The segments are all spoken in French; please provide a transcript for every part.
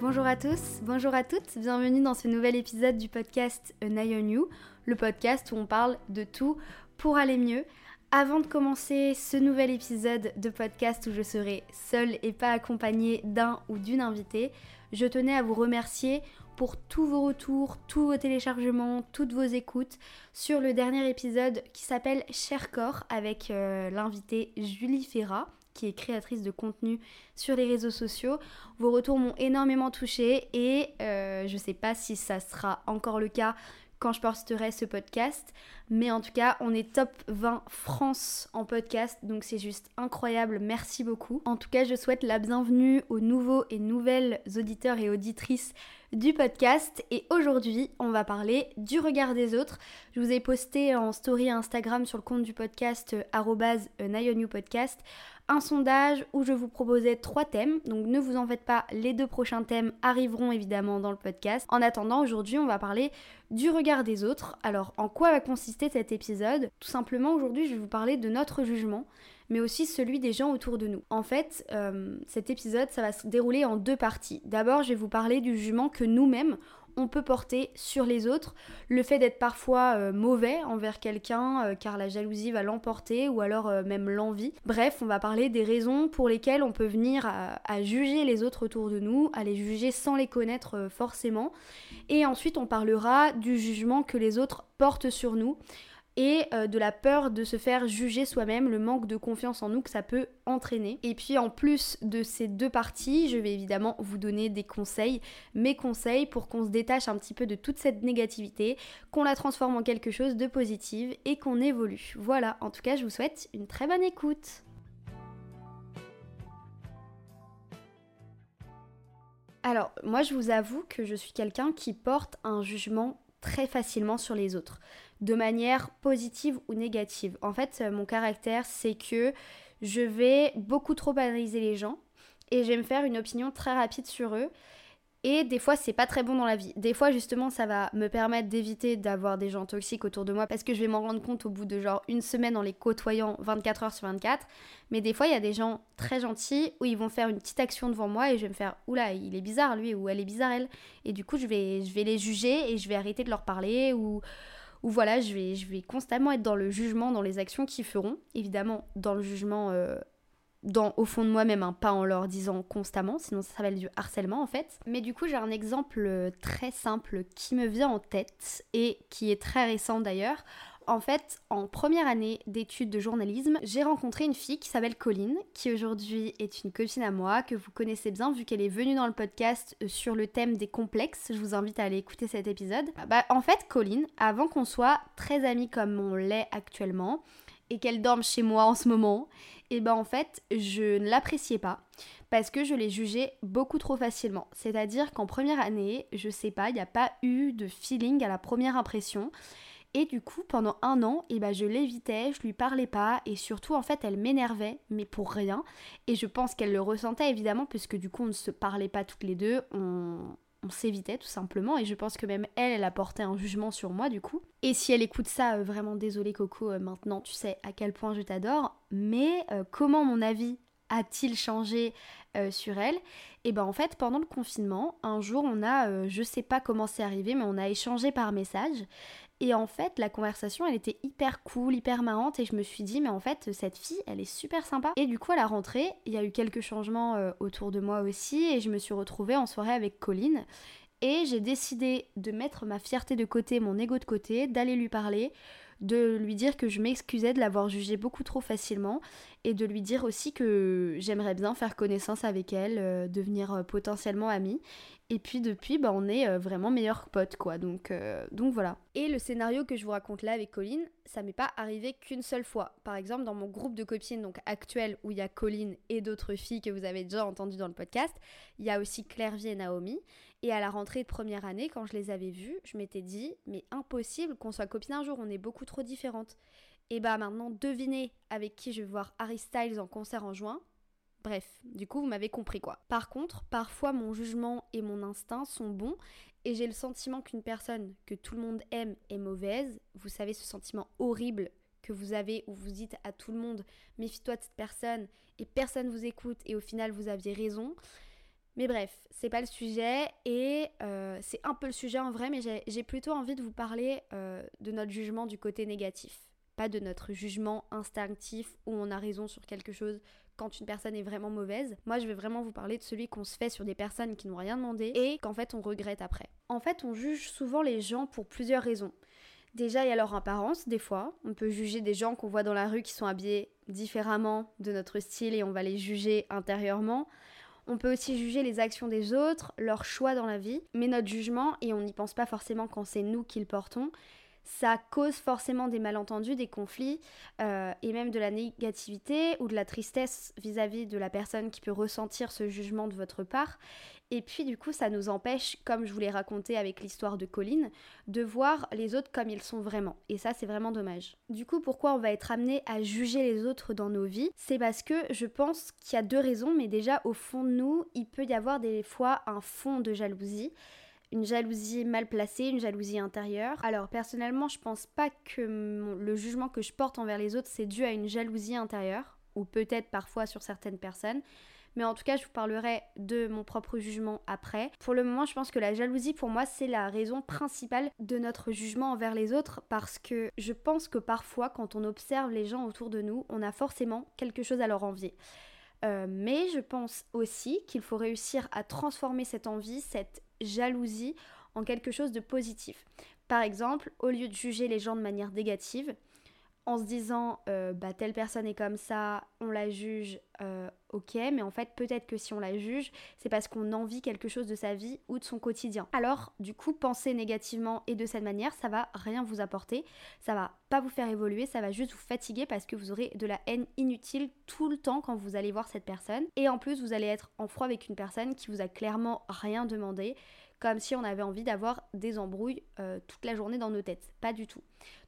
Bonjour à tous, bonjour à toutes, bienvenue dans ce nouvel épisode du podcast An You, le podcast où on parle de tout pour aller mieux. Avant de commencer ce nouvel épisode de podcast où je serai seule et pas accompagnée d'un ou d'une invitée, je tenais à vous remercier pour tous vos retours, tous vos téléchargements, toutes vos écoutes sur le dernier épisode qui s'appelle Cher Corps avec euh, l'invitée Julie Ferrat qui est créatrice de contenu sur les réseaux sociaux. Vos retours m'ont énormément touchée et euh, je sais pas si ça sera encore le cas quand je posterai ce podcast. Mais en tout cas, on est top 20 France en podcast, donc c'est juste incroyable. Merci beaucoup. En tout cas, je souhaite la bienvenue aux nouveaux et nouvelles auditeurs et auditrices du podcast. Et aujourd'hui, on va parler du regard des autres. Je vous ai posté en story Instagram sur le compte du podcast euh, podcast un sondage où je vous proposais trois thèmes. Donc ne vous en faites pas, les deux prochains thèmes arriveront évidemment dans le podcast. En attendant, aujourd'hui, on va parler du regard des autres. Alors, en quoi va consister cet épisode? Tout simplement, aujourd'hui, je vais vous parler de notre jugement, mais aussi celui des gens autour de nous. En fait, euh, cet épisode, ça va se dérouler en deux parties. D'abord, je vais vous parler du jugement que nous-mêmes, on peut porter sur les autres, le fait d'être parfois euh, mauvais envers quelqu'un euh, car la jalousie va l'emporter ou alors euh, même l'envie. Bref, on va parler des raisons pour lesquelles on peut venir à, juger les autres autour de nous, à les juger sans les connaître forcément. Et ensuite, on parlera du jugement que les autres portent sur nous et euh, de la peur de se faire juger soi-même, le manque de confiance en nous que ça peut entraîner. Et puis en plus de ces deux parties, je vais évidemment vous donner des conseils, mes conseils pour qu'on se détache un petit peu de toute cette négativité, qu'on la transforme en quelque chose de positif et qu'on évolue. Voilà, en tout cas je vous souhaite une très bonne écoute. Alors, moi je vous avoue que je suis quelqu'un qui porte un jugement très facilement sur les autres de manière positive ou négative. En fait, euh, mon caractère, c'est que je vais beaucoup trop analyser les gens et je vais me faire une opinion très rapide sur eux. Et des fois, c'est pas très bon dans la vie. Des fois, justement, ça va me permettre d'éviter d'avoir des gens toxiques autour de moi parce que je vais m'en rendre compte au bout de genre une semaine en les côtoyant 24 heures sur 24. Mais des fois, il y a des gens très gentils où ils vont faire une petite action devant moi et je vais me faire oula, il est bizarre lui ou elle est bizarre elle. Et du coup, je vais, je vais les juger et je vais arrêter de leur parler ou voilà, je vais, je vais constamment être dans le jugement, dans les actions qu'ils feront. Évidemment, dans le jugement euh, au fond de moi-même, hein, pas en leur disant constamment, sinon ça s'appelle du harcèlement en fait. Mais du coup, j'ai un exemple euh, très simple qui me vient en tête et qui est très récent d'ailleurs. En fait, en première année d'études de journalisme, j'ai rencontré une fille qui s'appelle Colline, qui aujourd'hui est une copine à moi, que vous connaissez bien vu qu'elle est venue dans le podcast euh, sur le thème des complexes. Je vous invite à aller écouter cet épisode. Bah, en fait, Colline, avant qu'on soit très amis comme on l'est actuellement, et qu'elle dorme chez moi en ce moment, et eh ben en fait, je ne l'appréciais pas parce que je l'ai jugée beaucoup trop facilement. C'est-à-dire qu'en première année, je sais pas, il n'y a pas eu de feeling à la première impression. Et du coup, pendant un an, eh ben, je l'évitais, je lui parlais pas, et surtout, en fait, elle m'énervait, mais pour rien. Et je pense qu'elle le ressentait évidemment, puisque du coup, on ne se parlait pas toutes les deux, on, s'évitait tout simplement et je pense que même elle, elle a porté un jugement sur moi du coup. Et si elle écoute ça, euh, vraiment désolée Coco, euh, maintenant tu sais à quel point je t'adore, mais euh, comment mon avis a-t-il changé sur elle? Et eh ben en fait pendant le confinement, un jour on a, je sais pas comment c'est arrivé, mais on a échangé par message et en fait, la conversation, elle était hyper cool, hyper marrante, et je me suis dit, mais en fait, cette fille, elle est super sympa. Et du coup, à la rentrée, il y a eu quelques changements euh, autour de moi aussi, et je me suis retrouvée en soirée avec Colline. Et j'ai décidé de mettre ma fierté de côté, mon ego de côté, d'aller lui parler, de lui dire que je m'excusais de l'avoir jugée beaucoup trop facilement et de lui dire aussi que j'aimerais bien faire connaissance avec elle, euh, devenir euh, potentiellement amie et puis depuis, bah, on est euh, vraiment meilleurs potes, quoi. Donc, donc voilà. Et le scénario que je vous raconte là avec Colline, ça m'est pas arrivé qu'une seule fois. Par exemple, dans mon groupe de copines, donc actuel, où il y a Colline et d'autres filles que vous avez déjà entendues dans le podcast, il y a aussi Claire-Vie et Naomi. Et à la rentrée de première année, quand je les avais vues, je m'étais dit, mais impossible qu'on soit copines un jour, on est beaucoup trop différentes. Et bah maintenant, devinez avec qui je vais voir Harry Styles en concert en juin. Bref, du coup, vous m'avez compris quoi. Par contre, parfois mon jugement et mon instinct sont bons et j'ai le sentiment qu'une personne que tout le monde aime est mauvaise. Vous savez, ce sentiment horrible que vous avez où vous dites à tout le monde méfie-toi de cette personne et personne vous écoute et au final vous aviez raison. Mais bref, c'est pas le sujet et euh, c'est un peu le sujet en vrai, mais j'ai plutôt envie de vous parler euh, de notre jugement du côté négatif. Pas de notre jugement instinctif où on a raison sur quelque chose quand une personne est vraiment mauvaise. Moi, je vais vraiment vous parler de celui qu'on se fait sur des personnes qui n'ont rien demandé et qu'en fait on regrette après. En fait, on juge souvent les gens pour plusieurs raisons. Déjà, il y a leur apparence, des fois. On peut juger des gens qu'on voit dans la rue qui sont habillés différemment de notre style et on va les juger intérieurement. On peut aussi juger les actions des autres, leurs choix dans la vie, mais notre jugement, et on n'y pense pas forcément quand c'est nous qui le portons, ça cause forcément des malentendus, des conflits euh, et même de la négativité ou de la tristesse vis-à-vis de la personne qui peut ressentir ce jugement de votre part. Et puis du coup, ça nous empêche, comme je vous l'ai raconté avec l'histoire de Colline, de voir les autres comme ils sont vraiment. Et ça, c'est vraiment dommage. Du coup, pourquoi on va être amené à juger les autres dans nos vies? C'est parce que je pense qu'il y a deux raisons, mais déjà au fond de nous, il peut y avoir des fois un fond de jalousie une jalousie mal placée, une jalousie intérieure. Alors personnellement, je pense pas que le jugement que je porte envers les autres c'est dû à une jalousie intérieure, ou peut-être parfois sur certaines personnes. Mais en tout cas, je vous parlerai de mon propre jugement après. Pour le moment, je pense que la jalousie, pour moi, c'est la raison principale de notre jugement envers les autres parce que je pense que parfois, quand on observe les gens autour de nous, on a forcément quelque chose à leur envier. Euh, mais je pense aussi qu'il faut réussir à transformer cette envie, cette jalousie en quelque chose de positif. Par exemple, au lieu de juger les gens de manière négative, en se disant euh, bah telle personne est comme ça, on la juge, euh, ok, mais en fait peut-être que si on la juge, c'est parce qu'on envie quelque chose de sa vie ou de son quotidien. Alors du coup, penser négativement et de cette manière, ça va rien vous apporter, ça va pas vous faire évoluer, ça va juste vous fatiguer parce que vous aurez de la haine inutile tout le temps quand vous allez voir cette personne. Et en plus, vous allez être en froid avec une personne qui vous a clairement rien demandé, comme si on avait envie d'avoir des embrouilles euh, toute la journée dans nos têtes. Pas du tout.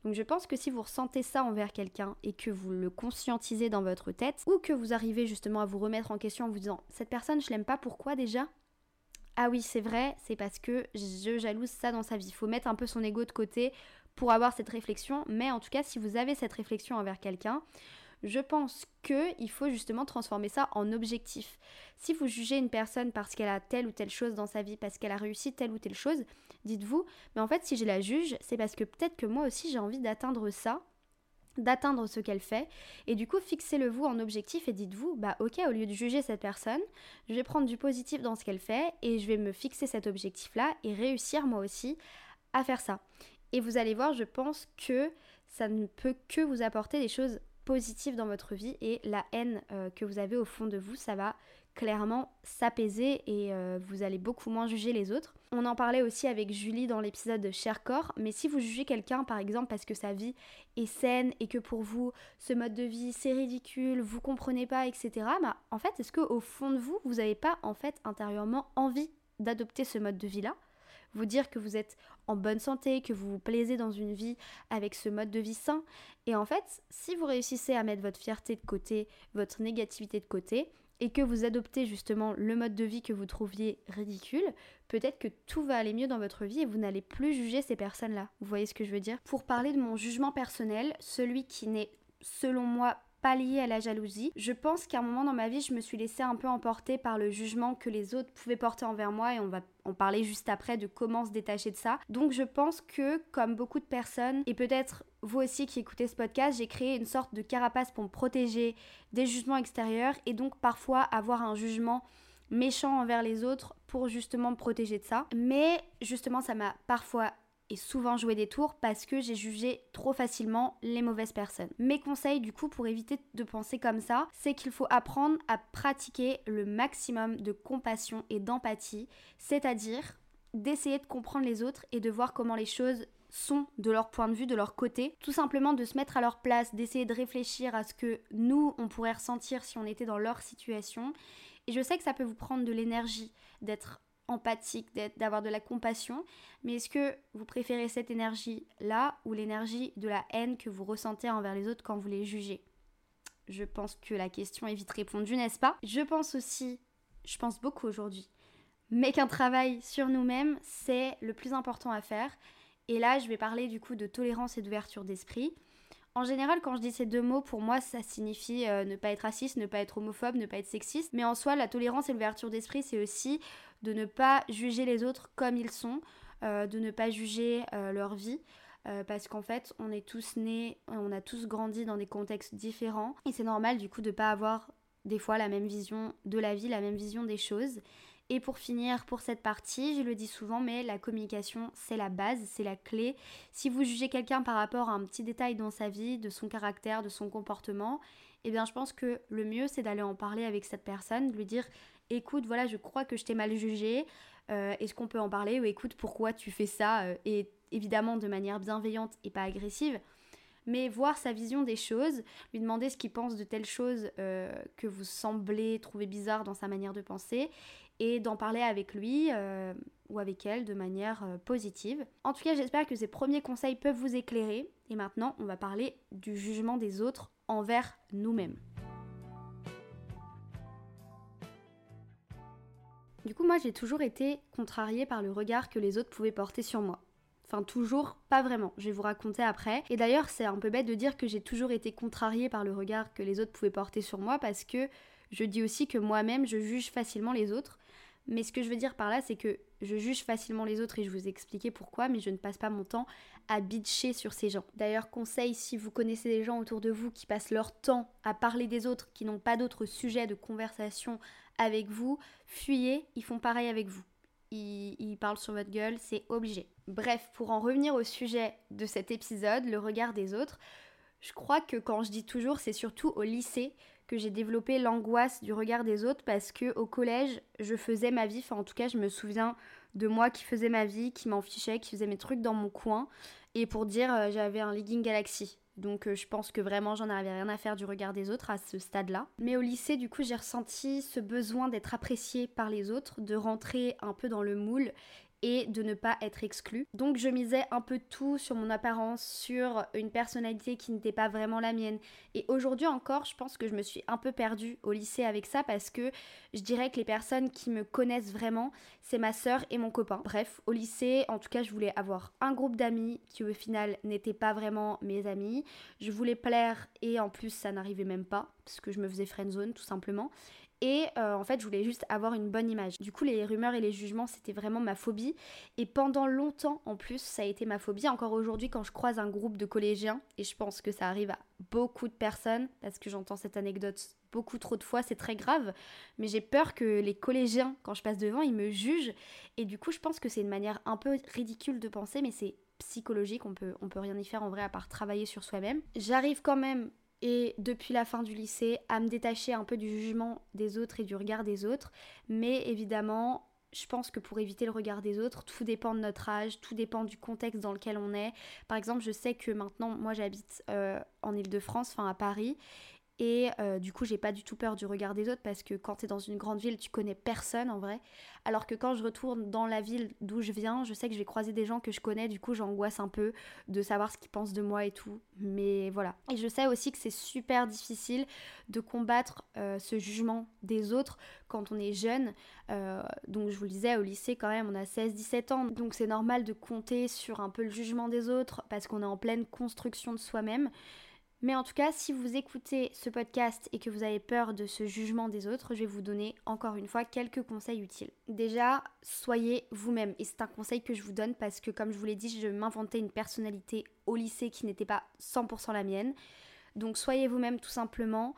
Donc je pense que si vous ressentez ça envers quelqu'un et que vous le conscientisez dans votre tête, ou que vous arrivez justement à vous remettre en question en vous disant cette personne je l'aime pas, pourquoi déjà? Ah oui, c'est vrai, c'est parce que je jalouse ça dans sa vie. Il faut mettre un peu son ego de côté pour avoir cette réflexion. Mais en tout cas, si vous avez cette réflexion envers quelqu'un, je pense qu'il faut justement transformer ça en objectif. Si vous jugez une personne parce qu'elle a telle ou telle chose dans sa vie, parce qu'elle a réussi telle ou telle chose, dites-vous, mais en fait si je la juge, c'est parce que peut-être que moi aussi j'ai envie d'atteindre ça d'atteindre ce qu'elle fait et du coup fixez-le vous en objectif et dites-vous bah ok au lieu de juger cette personne je vais prendre du positif dans ce qu'elle fait et je vais me fixer cet objectif là et réussir moi aussi à faire ça et vous allez voir je pense que ça ne peut que vous apporter des choses dans votre vie et la haine euh, que vous avez au fond de vous, ça va clairement s'apaiser et euh, vous allez beaucoup moins juger les autres. On en parlait aussi avec Julie dans l'épisode de Cher Corps, mais si vous jugez quelqu'un par exemple parce que sa vie est saine et que pour vous ce mode de vie c'est ridicule, vous comprenez pas, etc., bah, en fait est-ce que au fond de vous, vous n'avez pas en fait intérieurement envie d'adopter ce mode de vie là vous dire que vous êtes en bonne santé, que vous vous plaisez dans une vie avec ce mode de vie sain. Et en fait, si vous réussissez à mettre votre fierté de côté, votre négativité de côté, et que vous adoptez justement le mode de vie que vous trouviez ridicule, peut-être que tout va aller mieux dans votre vie et vous n'allez plus juger ces personnes-là. Vous voyez ce que je veux dire? Pour parler de mon jugement personnel, celui qui n'est selon moi pas lié à la jalousie. Je pense qu'à un moment dans ma vie, je me suis laissée un peu emporter par le jugement que les autres pouvaient porter envers moi et on va en parler juste après de comment se détacher de ça. Donc je pense que comme beaucoup de personnes et peut-être vous aussi qui écoutez ce podcast, j'ai créé une sorte de carapace pour me protéger des jugements extérieurs et donc parfois avoir un jugement méchant envers les autres pour justement me protéger de ça. Mais justement, ça m'a parfois et souvent joué des tours parce que j'ai jugé trop facilement les mauvaises personnes. Mes conseils du coup pour éviter de penser comme ça, c'est qu'il faut apprendre à pratiquer le maximum de compassion et d'empathie, c'est-à-dire d'essayer de comprendre les autres et de voir comment les choses sont de leur point de vue, de leur côté, tout simplement de se mettre à leur place, d'essayer de réfléchir à ce que nous, on pourrait ressentir si on était dans leur situation. Et je sais que ça peut vous prendre de l'énergie d'être empathique, d'avoir de la compassion, mais est-ce que vous préférez cette énergie-là ou l'énergie de la haine que vous ressentez envers les autres quand vous les jugez? Je pense que la question est vite répondue, n'est-ce pas? Je pense aussi, je pense beaucoup aujourd'hui, mais qu'un travail sur nous-mêmes, c'est le plus important à faire. Et là, je vais parler du coup de tolérance et d'ouverture d'esprit. En général, quand je dis ces deux mots, pour moi, ça signifie euh, ne pas être raciste, ne pas être homophobe, ne pas être sexiste. Mais en soi, la tolérance et l'ouverture d'esprit, c'est aussi de ne pas juger les autres comme ils sont, euh, de ne pas juger euh, leur vie. parce qu'en fait, on est tous nés, on a tous grandi dans des contextes différents. Et c'est normal du coup de pas avoir des fois la même vision de la vie, la même vision des choses. Et pour finir, pour cette partie, je le dis souvent, mais la communication, c'est la base, c'est la clé. Si vous jugez quelqu'un par rapport à un petit détail dans sa vie, de son caractère, de son comportement, eh bien je pense que le mieux, c'est d'aller en parler avec cette personne, de lui dire, écoute, voilà, je crois que je t'ai mal jugé, euh, est-ce qu'on peut en parler? Ou écoute, pourquoi tu fais ça? Euh, Et évidemment de manière bienveillante et pas agressive. Mais voir sa vision des choses, lui demander ce qu'il pense de telles choses euh, que vous semblez trouver bizarres dans sa manière de penser, et d'en parler avec lui euh, ou avec elle de manière euh, positive. En tout cas, j'espère que ces premiers conseils peuvent vous éclairer. Et maintenant, on va parler du jugement des autres envers nous-mêmes. Du coup, moi, j'ai toujours été contrariée par le regard que les autres pouvaient porter sur moi. Enfin, toujours, pas vraiment. Je vais vous raconter après. Et d'ailleurs, c'est un peu bête de dire que j'ai toujours été contrariée par le regard que les autres pouvaient porter sur moi parce que je dis aussi que moi-même, je juge facilement les autres. Mais ce que je veux dire par là, c'est que je juge facilement les autres et je vous ai expliqué pourquoi, mais je ne passe pas mon temps à bitcher sur ces gens. D'ailleurs, conseil, si vous connaissez des gens autour de vous qui passent leur temps à parler des autres, qui n'ont pas d'autres sujets de conversation avec vous, fuyez, ils font pareil avec vous. Ils, ils parlent sur votre gueule, c'est obligé. Bref, pour en revenir au sujet de cet épisode, le regard des autres, je crois que quand je dis toujours, c'est surtout au lycée que j'ai développé l'angoisse du regard des autres parce que au collège, je faisais ma vie, enfin en tout cas, je me souviens de moi qui faisais ma vie, qui m'en fichait, qui faisait mes trucs dans mon coin et pour dire euh, j'avais un legging Galaxy. Donc euh, je pense que vraiment j'en avais rien à faire du regard des autres à ce stade-là. Mais au lycée, du coup, j'ai ressenti ce besoin d'être appréciée par les autres, de rentrer un peu dans le moule et de ne pas être exclu. Donc je misais un peu tout sur mon apparence, sur une personnalité qui n'était pas vraiment la mienne. Et aujourd'hui encore, je pense que je me suis un peu perdue au lycée avec ça parce que je dirais que les personnes qui me connaissent vraiment, c'est ma sœur et mon copain. Bref, au lycée, en tout cas, je voulais avoir un groupe d'amis qui au final n'étaient pas vraiment mes amis. Je voulais plaire et en plus ça n'arrivait même pas parce que je me faisais friendzone tout simplement. Et euh, en fait, je voulais juste avoir une bonne image. Du coup, les rumeurs et les jugements, c'était vraiment ma phobie. Et pendant longtemps, en plus, ça a été ma phobie. Encore aujourd'hui, quand je croise un groupe de collégiens, et je pense que ça arrive à beaucoup de personnes, parce que j'entends cette anecdote beaucoup trop de fois, c'est très grave. Mais j'ai peur que les collégiens, quand je passe devant, ils me jugent. Et du coup, je pense que c'est une manière un peu ridicule de penser, mais c'est psychologique, on peut, on peut rien y faire en vrai à part travailler sur soi-même. J'arrive quand même et depuis la fin du lycée à me détacher un peu du jugement des autres et du regard des autres. Mais évidemment, je pense que pour éviter le regard des autres, tout dépend de notre âge, tout dépend du contexte dans lequel on est. Par exemple, je sais que maintenant, moi j'habite euh, en Ile-de-France, enfin à Paris, et euh, du coup, j'ai pas du tout peur du regard des autres parce que quand tu es dans une grande ville, tu connais personne en vrai. Alors que quand je retourne dans la ville d'où je viens, je sais que je vais croiser des gens que je connais, du coup, j'angoisse un peu de savoir ce qu'ils pensent de moi et tout. Mais voilà. Et je sais aussi que c'est super difficile de combattre euh, ce jugement des autres quand on est jeune. Euh, donc, je vous le disais, au lycée, quand même, on a 16-17 ans. Donc, c'est normal de compter sur un peu le jugement des autres parce qu'on est en pleine construction de soi-même. Mais en tout cas, si vous écoutez ce podcast et que vous avez peur de ce jugement des autres, je vais vous donner encore une fois quelques conseils utiles. Déjà, soyez vous-même. Et c'est un conseil que je vous donne parce que, comme je vous l'ai dit, je m'inventais une personnalité au lycée qui n'était pas 100% la mienne. Donc soyez vous-même tout simplement.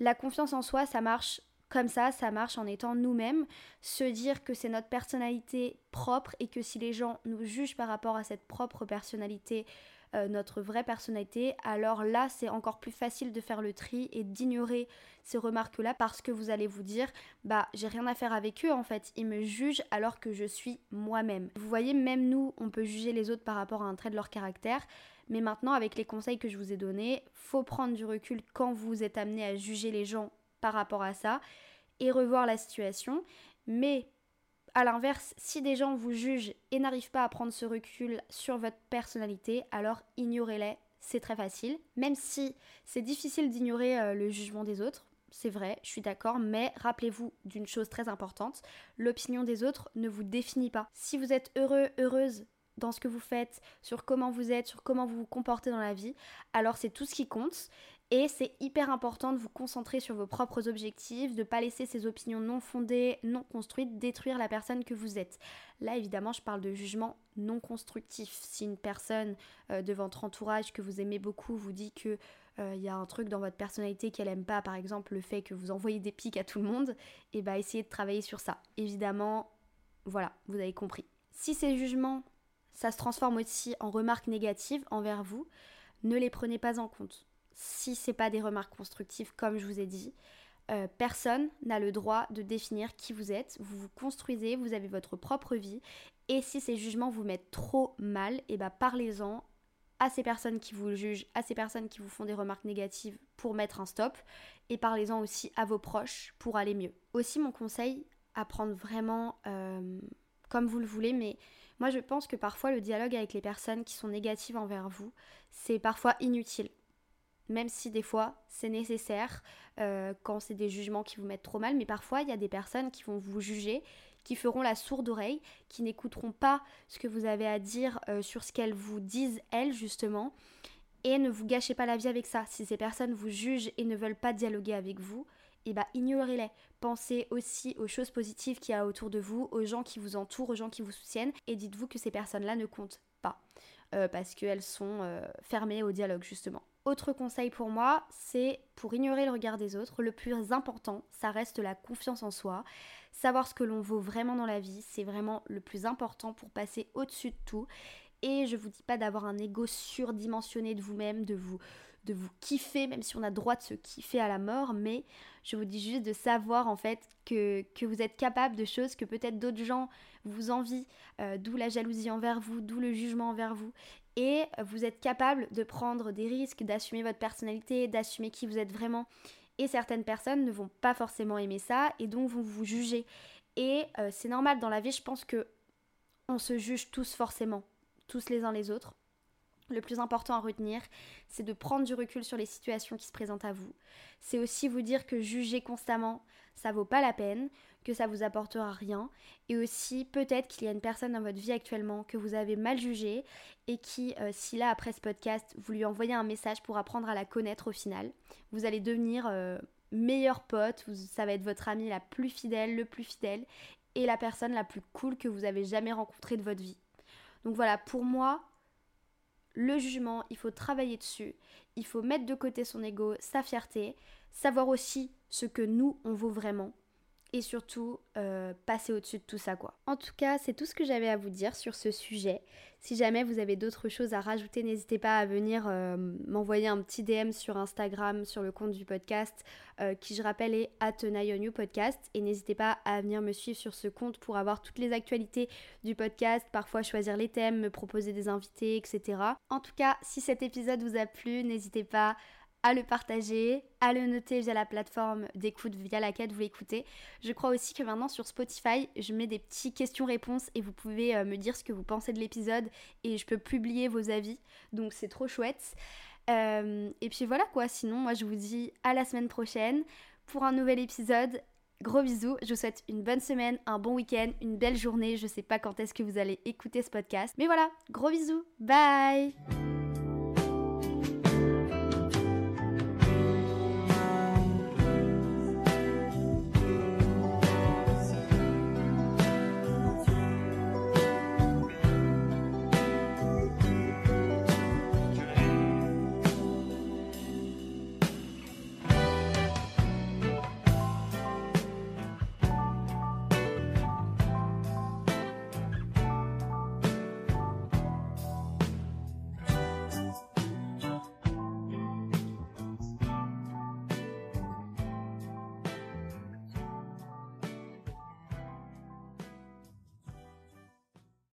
La confiance en soi, ça marche comme ça, ça marche en étant nous-mêmes, se dire que c'est notre personnalité propre et que si les gens nous jugent par rapport à cette propre personnalité, euh, notre vraie personnalité, alors là c'est encore plus facile de faire le tri et d'ignorer ces remarques-là parce que vous allez vous dire bah j'ai rien à faire avec eux en fait, ils me jugent alors que je suis moi-même. Vous voyez, même nous on peut juger les autres par rapport à un trait de leur caractère, mais maintenant avec les conseils que je vous ai donnés, faut prendre du recul quand vous êtes amené à juger les gens par rapport à ça et revoir la situation. Mais à l'inverse, si des gens vous jugent et n'arrivent pas à prendre ce recul sur votre personnalité, alors ignorez-les, c'est très facile. Même si c'est difficile d'ignorer euh, le jugement des autres, c'est vrai, je suis d'accord, mais rappelez-vous d'une chose très importante, l'opinion des autres ne vous définit pas. Si vous êtes heureux, heureuse dans ce que vous faites, sur comment vous êtes, sur comment vous vous comportez dans la vie, alors c'est tout ce qui compte. Et c'est hyper important de vous concentrer sur vos propres objectifs, de ne pas laisser ces opinions non fondées, non construites détruire la personne que vous êtes. Là, évidemment, je parle de jugement non constructif. Si une personne euh, de votre entourage que vous aimez beaucoup vous dit que euh, il y a un truc dans votre personnalité qu'elle aime pas, par exemple le fait que vous envoyez des pics à tout le monde, et eh bah essayez de travailler sur ça. Évidemment, voilà, vous avez compris. Si ces jugements, ça se transforme aussi en remarques négatives envers vous, ne les prenez pas en compte si c'est pas des remarques constructives, comme je vous ai dit. Euh, personne n'a le droit de définir qui vous êtes. Vous vous construisez, vous avez votre propre vie. Et si ces jugements vous mettent trop mal, et eh ben parlez-en à ces personnes qui vous jugent, à ces personnes qui vous font des remarques négatives pour mettre un stop. Et parlez-en aussi à vos proches pour aller mieux. Aussi, mon conseil, à prendre vraiment euh, comme vous le voulez, mais moi je pense que parfois le dialogue avec les personnes qui sont négatives envers vous, c'est parfois inutile même si des fois c'est nécessaire euh, quand c'est des jugements qui vous mettent trop mal, mais parfois il y a des personnes qui vont vous juger, qui feront la sourde oreille, qui n'écouteront pas ce que vous avez à dire euh, sur ce qu'elles vous disent elles justement, et ne vous gâchez pas la vie avec ça. Si ces personnes vous jugent et ne veulent pas dialoguer avec vous, eh ben ignorez-les. Pensez aussi aux choses positives qu'il y a autour de vous, aux gens qui vous entourent, aux gens qui vous soutiennent, et dites-vous que ces personnes-là ne comptent pas, euh, parce qu'elles sont fermées au dialogue justement. Autre conseil pour moi, c'est pour ignorer le regard des autres, le plus important, ça reste la confiance en soi. Savoir ce que l'on vaut vraiment dans la vie, c'est vraiment le plus important pour passer au-dessus de tout. Et je vous dis pas d'avoir un ego surdimensionné de vous-même, de vous de vous kiffer, même si on a droit de se kiffer à la mort, mais je vous dis juste de savoir en fait que, vous êtes capable de choses que peut-être d'autres gens vous envient, euh, d'où la jalousie envers vous, d'où le jugement envers vous, et vous êtes capable de prendre des risques, d'assumer votre personnalité, d'assumer qui vous êtes vraiment. Et certaines personnes ne vont pas forcément aimer ça et donc vont vous juger. Et euh, c'est normal dans la vie, je pense que on se juge tous forcément, tous les uns les autres. Le plus important à retenir, c'est de prendre du recul sur les situations qui se présentent à vous. C'est aussi vous dire que juger constamment, ça vaut pas la peine, que ça vous apportera rien. Et aussi, peut-être qu'il y a une personne dans votre vie actuellement que vous avez mal jugée et qui, euh, si là, après ce podcast, vous lui envoyez un message pour apprendre à la connaître au final, vous allez devenir euh, meilleur pote, ça va être votre ami la plus fidèle, le plus fidèle et la personne la plus cool que vous avez jamais rencontrée de votre vie. Donc voilà, pour moi, le jugement, il faut travailler dessus, il faut mettre de côté son ego, sa fierté, savoir aussi ce que nous, on vaut vraiment. Et surtout, euh, passer au-dessus de tout ça, quoi. En tout cas, c'est tout ce que j'avais à vous dire sur ce sujet. Si jamais vous avez d'autres choses à rajouter, n'hésitez pas à venir euh, m'envoyer un petit DM sur Instagram, sur le compte du podcast, euh, qui je rappelle est You Podcast. Et n'hésitez pas à venir me suivre sur ce compte pour avoir toutes les actualités du podcast, parfois choisir les thèmes, me proposer des invités, etc. En tout cas, si cet épisode vous a plu, n'hésitez pas à le partager, à le noter via la plateforme d'écoute via laquelle vous l'écoutez. Je crois aussi que maintenant sur Spotify, je mets des petits questions-réponses et vous pouvez euh, me dire ce que vous pensez de l'épisode et je peux publier vos avis. Donc c'est trop chouette. Euh, et puis voilà quoi, sinon moi je vous dis à la semaine prochaine pour un nouvel épisode. Gros bisous, je vous souhaite une bonne semaine, un bon week-end, une belle journée. Je sais pas quand est-ce que vous allez écouter ce podcast. Mais voilà, gros bisous, bye